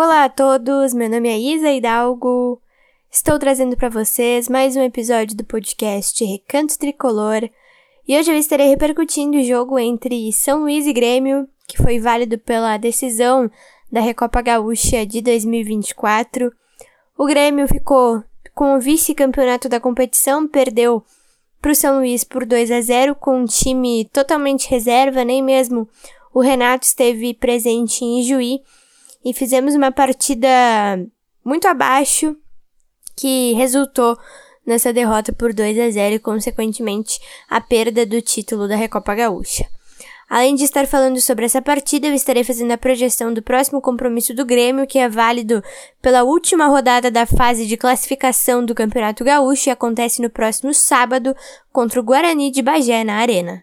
Olá a todos, meu nome é Isa Hidalgo. Estou trazendo para vocês mais um episódio do podcast Recanto Tricolor. E hoje eu estarei repercutindo o jogo entre São Luís e Grêmio, que foi válido pela decisão da Recopa Gaúcha de 2024. O Grêmio ficou com o vice-campeonato da competição, perdeu para o São Luís por 2 a 0 com um time totalmente reserva, nem mesmo o Renato esteve presente em Ijuí e fizemos uma partida muito abaixo que resultou nessa derrota por 2 a 0 e consequentemente a perda do título da Recopa Gaúcha. Além de estar falando sobre essa partida, eu estarei fazendo a projeção do próximo compromisso do Grêmio, que é válido pela última rodada da fase de classificação do Campeonato Gaúcho e acontece no próximo sábado contra o Guarani de Bagé na Arena.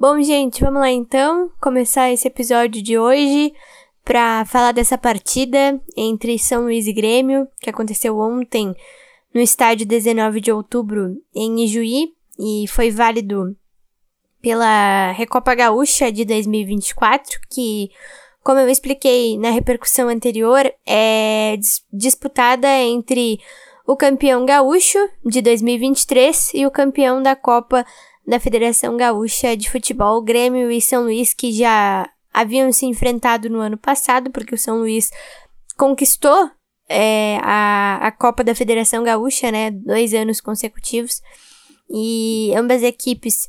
Bom, gente, vamos lá então começar esse episódio de hoje para falar dessa partida entre São Luís e Grêmio, que aconteceu ontem no estádio 19 de outubro em Ijuí e foi válido pela Recopa Gaúcha de 2024, que, como eu expliquei na repercussão anterior, é dis disputada entre o campeão gaúcho de 2023 e o campeão da Copa da Federação Gaúcha de Futebol, Grêmio e São Luís, que já haviam se enfrentado no ano passado, porque o São Luís conquistou é, a, a Copa da Federação Gaúcha, né, dois anos consecutivos, e ambas equipes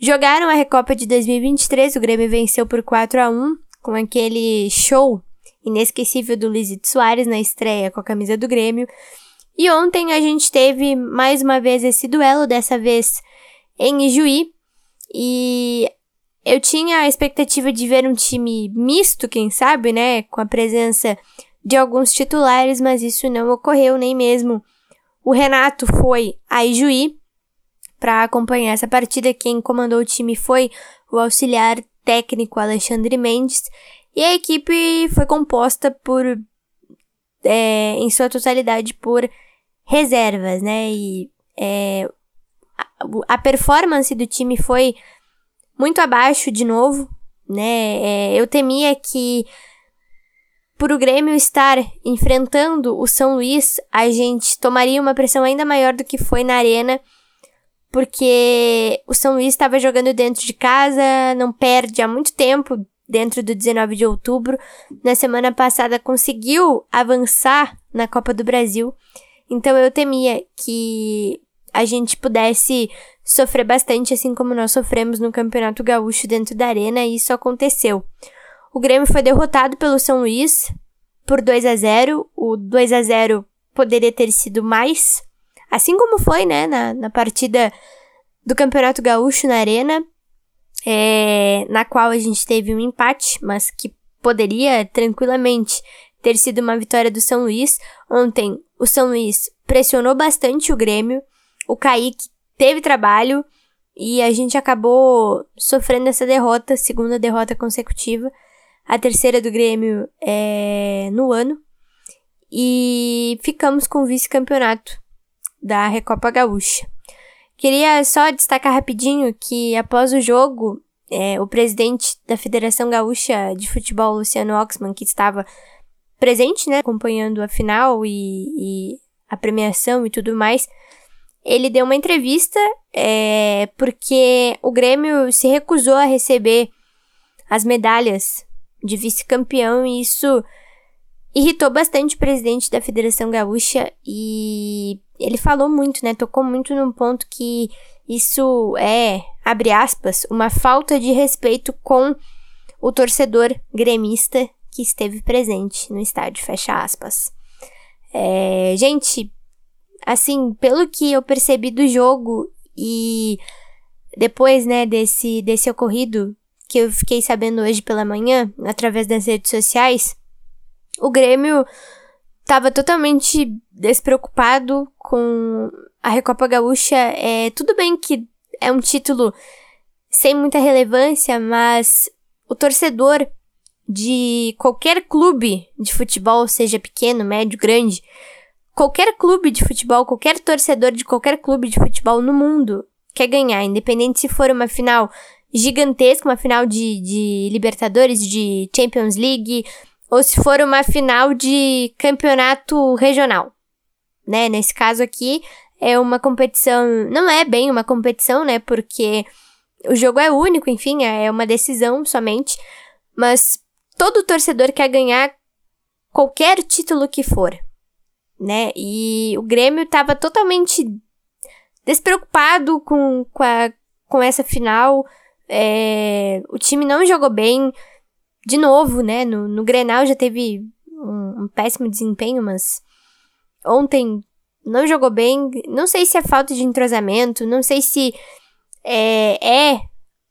jogaram a Recopa de 2023, o Grêmio venceu por 4 a 1 com aquele show inesquecível do Luizito Soares na estreia com a camisa do Grêmio, e ontem a gente teve mais uma vez esse duelo, dessa vez em Ijuí. E eu tinha a expectativa de ver um time misto, quem sabe, né? Com a presença de alguns titulares, mas isso não ocorreu nem mesmo. O Renato foi a Ijuí para acompanhar essa partida. Quem comandou o time foi o auxiliar técnico Alexandre Mendes. E a equipe foi composta por, é, em sua totalidade, por reservas, né? E é, a performance do time foi muito abaixo de novo, né? É, eu temia que por o Grêmio estar enfrentando o São Luís, a gente tomaria uma pressão ainda maior do que foi na arena, porque o São Luís estava jogando dentro de casa, não perde há muito tempo dentro do 19 de outubro. Na semana passada conseguiu avançar na Copa do Brasil. Então eu temia que a gente pudesse sofrer bastante, assim como nós sofremos no Campeonato Gaúcho dentro da arena, e isso aconteceu. O Grêmio foi derrotado pelo São Luís por 2 a 0 O 2 a 0 poderia ter sido mais, assim como foi, né, na, na partida do Campeonato Gaúcho na arena, é, na qual a gente teve um empate, mas que poderia tranquilamente ter sido uma vitória do São Luís. Ontem, o São Luís pressionou bastante o Grêmio, o Kaique teve trabalho e a gente acabou sofrendo essa derrota, segunda derrota consecutiva, a terceira do Grêmio é, no ano. E ficamos com o vice-campeonato da Recopa Gaúcha. Queria só destacar rapidinho que após o jogo, é, o presidente da Federação Gaúcha de Futebol, Luciano Oxman, que estava presente, né, acompanhando a final e, e a premiação e tudo mais, ele deu uma entrevista é, porque o Grêmio se recusou a receber as medalhas de vice-campeão e isso irritou bastante o presidente da Federação Gaúcha e ele falou muito, né? Tocou muito num ponto que isso é, abre aspas, uma falta de respeito com o torcedor gremista que esteve presente no estádio, fecha aspas. É, gente, assim, pelo que eu percebi do jogo e depois, né, desse, desse ocorrido que eu fiquei sabendo hoje pela manhã, através das redes sociais, o Grêmio estava totalmente despreocupado com a Recopa Gaúcha. É, tudo bem que é um título sem muita relevância, mas o torcedor de qualquer clube de futebol, seja pequeno, médio, grande, qualquer clube de futebol, qualquer torcedor de qualquer clube de futebol no mundo quer ganhar, independente se for uma final gigantesca, uma final de, de Libertadores, de Champions League, ou se for uma final de campeonato regional. Né? Nesse caso aqui, é uma competição. Não é bem uma competição, né? Porque o jogo é único, enfim, é uma decisão somente. Mas todo torcedor quer ganhar qualquer título que for, né? E o Grêmio estava totalmente despreocupado com, com, a, com essa final. É, o time não jogou bem. De novo, né? No, no Grenal já teve um, um péssimo desempenho, mas ontem não jogou bem. Não sei se é falta de entrosamento, não sei se é, é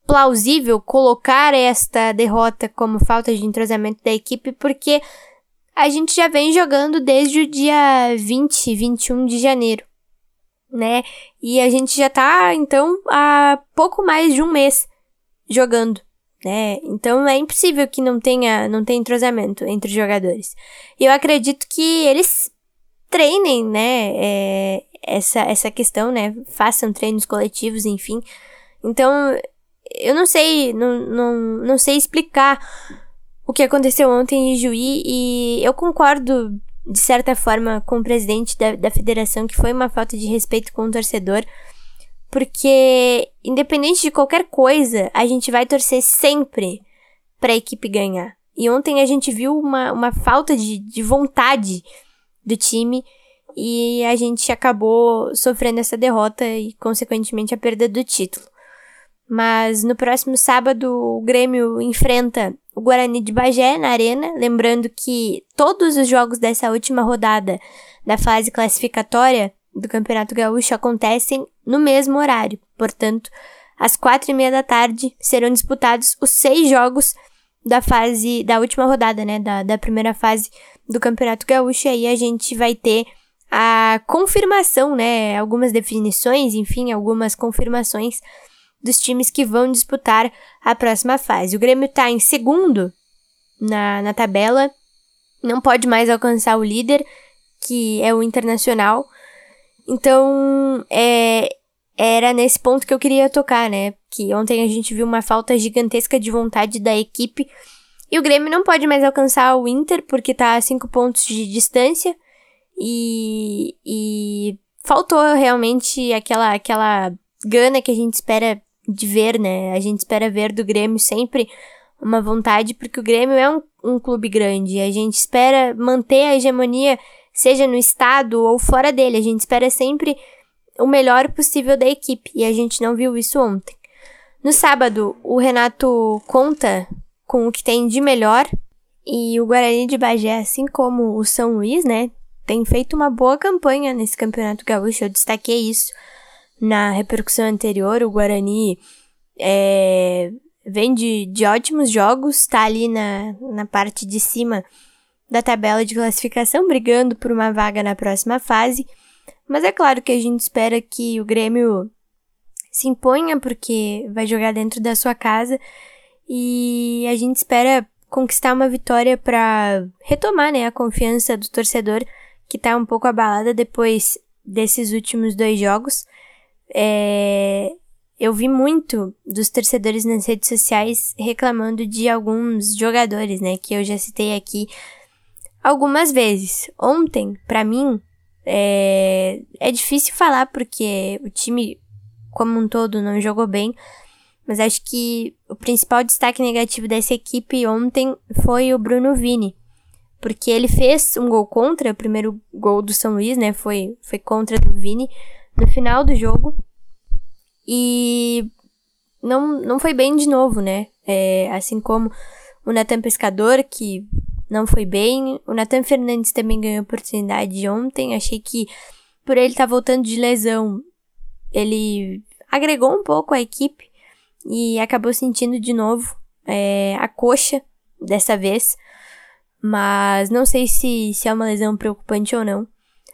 plausível colocar esta derrota como falta de entrosamento da equipe, porque a gente já vem jogando desde o dia 20, 21 de janeiro, né? E a gente já tá, então, há pouco mais de um mês jogando, né? Então é impossível que não tenha, não tenha entrosamento entre os jogadores. E eu acredito que eles treinem, né? É, essa, essa questão, né? Façam treinos coletivos, enfim. Então, eu não sei, não, não, não sei explicar o que aconteceu ontem em Juí e eu concordo, de certa forma, com o presidente da, da federação que foi uma falta de respeito com o torcedor, porque, independente de qualquer coisa, a gente vai torcer sempre para a equipe ganhar. E ontem a gente viu uma, uma falta de, de vontade do time e a gente acabou sofrendo essa derrota e, consequentemente, a perda do título. Mas no próximo sábado o Grêmio enfrenta o Guarani de Bagé na Arena, lembrando que todos os jogos dessa última rodada da fase classificatória do Campeonato Gaúcho acontecem no mesmo horário. Portanto, às quatro e meia da tarde serão disputados os seis jogos da fase da última rodada, né, da, da primeira fase do Campeonato Gaúcho. E aí a gente vai ter a confirmação, né, algumas definições, enfim, algumas confirmações dos times que vão disputar a próxima fase. O Grêmio está em segundo na, na tabela, não pode mais alcançar o líder, que é o Internacional. Então, é, era nesse ponto que eu queria tocar, né? Que ontem a gente viu uma falta gigantesca de vontade da equipe. E o Grêmio não pode mais alcançar o Inter, porque tá a cinco pontos de distância. E, e faltou realmente aquela, aquela gana que a gente espera de ver, né? A gente espera ver do Grêmio sempre uma vontade, porque o Grêmio é um, um clube grande. A gente espera manter a hegemonia, seja no estado ou fora dele. A gente espera sempre o melhor possível da equipe. E a gente não viu isso ontem. No sábado, o Renato conta com o que tem de melhor. E o Guarani de Bagé, assim como o São Luís, né? Tem feito uma boa campanha nesse campeonato gaúcho. Eu destaquei isso na repercussão anterior, o Guarani é, vem de, de ótimos jogos, está ali na, na parte de cima da tabela de classificação, brigando por uma vaga na próxima fase. Mas é claro que a gente espera que o Grêmio se imponha, porque vai jogar dentro da sua casa. E a gente espera conquistar uma vitória para retomar né, a confiança do torcedor, que está um pouco abalada depois desses últimos dois jogos. É, eu vi muito dos torcedores nas redes sociais reclamando de alguns jogadores, né? Que eu já citei aqui algumas vezes. Ontem, para mim, É, é difícil falar porque o time como um todo não jogou bem, mas acho que o principal destaque negativo dessa equipe ontem foi o Bruno Vini. Porque ele fez um gol contra, o primeiro gol do São Luís, né? Foi, foi contra do Vini no final do jogo. E não, não foi bem de novo, né? É, assim como o Natan Pescador, que não foi bem. O Natan Fernandes também ganhou oportunidade ontem. Achei que por ele estar tá voltando de lesão, ele agregou um pouco a equipe e acabou sentindo de novo é, a coxa dessa vez. Mas não sei se, se é uma lesão preocupante ou não.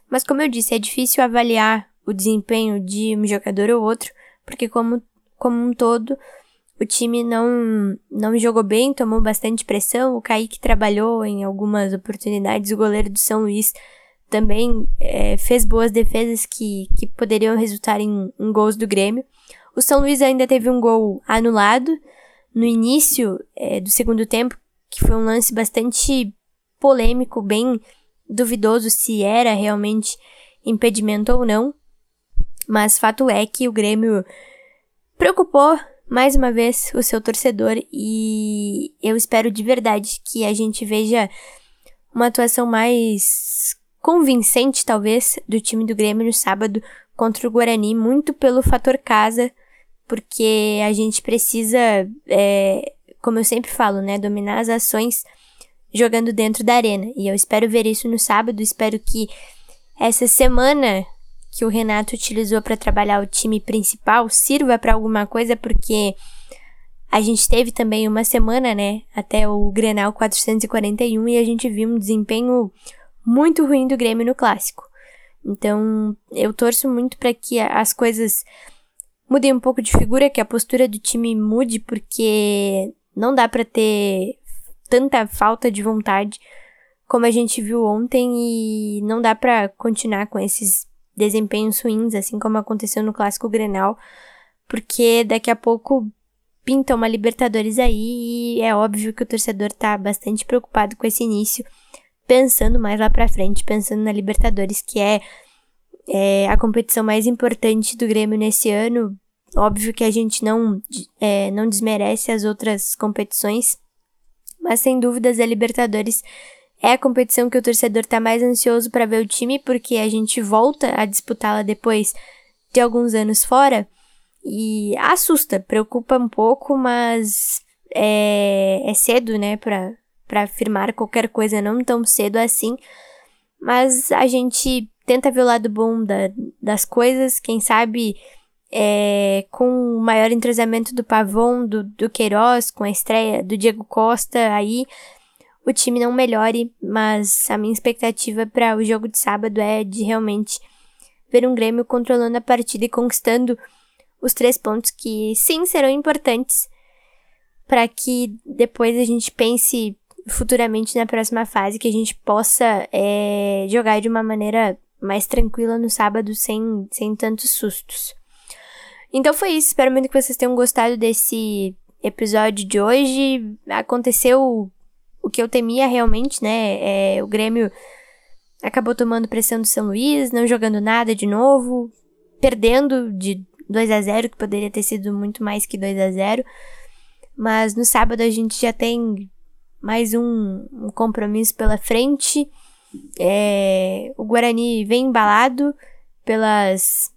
Mas como eu disse, é difícil avaliar o desempenho de um jogador ou outro, porque como, como um todo, o time não, não jogou bem, tomou bastante pressão. O Kaique trabalhou em algumas oportunidades. O goleiro do São Luís também é, fez boas defesas que, que poderiam resultar em, em gols do Grêmio. O São Luís ainda teve um gol anulado no início é, do segundo tempo, que foi um lance bastante polêmico, bem duvidoso se era realmente impedimento ou não. Mas fato é que o Grêmio preocupou mais uma vez o seu torcedor e eu espero de verdade que a gente veja uma atuação mais convincente, talvez, do time do Grêmio no sábado contra o Guarani, muito pelo fator casa, porque a gente precisa, é, como eu sempre falo, né, dominar as ações jogando dentro da arena. E eu espero ver isso no sábado, espero que essa semana que o Renato utilizou para trabalhar o time principal sirva para alguma coisa, porque a gente teve também uma semana, né, até o Grenal 441 e a gente viu um desempenho muito ruim do Grêmio no clássico. Então, eu torço muito para que as coisas mudem um pouco de figura, que a postura do time mude, porque não dá para ter tanta falta de vontade como a gente viu ontem e não dá para continuar com esses desempenhos ruins, assim como aconteceu no clássico Grenal, porque daqui a pouco pinta uma Libertadores aí e é óbvio que o torcedor tá bastante preocupado com esse início, pensando mais lá para frente, pensando na Libertadores, que é, é, a competição mais importante do Grêmio nesse ano. Óbvio que a gente não, é, não desmerece as outras competições, mas sem dúvidas a Libertadores é a competição que o torcedor tá mais ansioso para ver o time, porque a gente volta a disputá-la depois de alguns anos fora. E assusta, preocupa um pouco, mas é, é cedo, né, pra, pra afirmar qualquer coisa, não tão cedo assim. Mas a gente tenta ver o lado bom da, das coisas, quem sabe é, com o maior entrosamento do Pavon, do, do Queiroz, com a estreia do Diego Costa aí o time não melhore, mas a minha expectativa para o jogo de sábado é de realmente ver um Grêmio controlando a partida e conquistando os três pontos que sim serão importantes para que depois a gente pense futuramente na próxima fase que a gente possa é, jogar de uma maneira mais tranquila no sábado sem, sem tantos sustos. Então foi isso, espero muito que vocês tenham gostado desse episódio de hoje. Aconteceu o que eu temia realmente, né? É, o Grêmio acabou tomando pressão do São Luís, não jogando nada de novo, perdendo de 2 a 0 que poderia ter sido muito mais que 2 a 0 Mas no sábado a gente já tem mais um, um compromisso pela frente. É, o Guarani vem embalado pelas,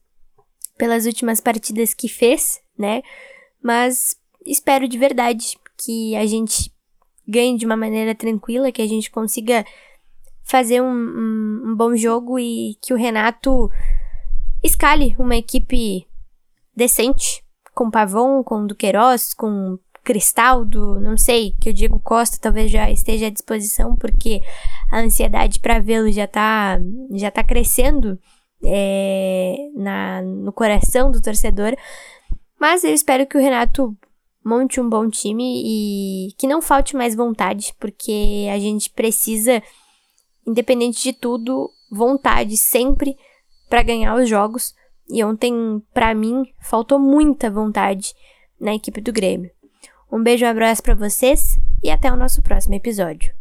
pelas últimas partidas que fez, né? Mas espero de verdade que a gente ganhe de uma maneira tranquila, que a gente consiga fazer um, um, um bom jogo e que o Renato escale uma equipe decente, com Pavon, com Duqueiroz, com Cristaldo, não sei, que o Diego Costa talvez já esteja à disposição, porque a ansiedade para vê-lo já tá, já tá crescendo é, na, no coração do torcedor. Mas eu espero que o Renato monte um bom time e que não falte mais vontade, porque a gente precisa, independente de tudo, vontade sempre para ganhar os jogos. E ontem, para mim, faltou muita vontade na equipe do Grêmio. Um beijo, um abraço para vocês e até o nosso próximo episódio.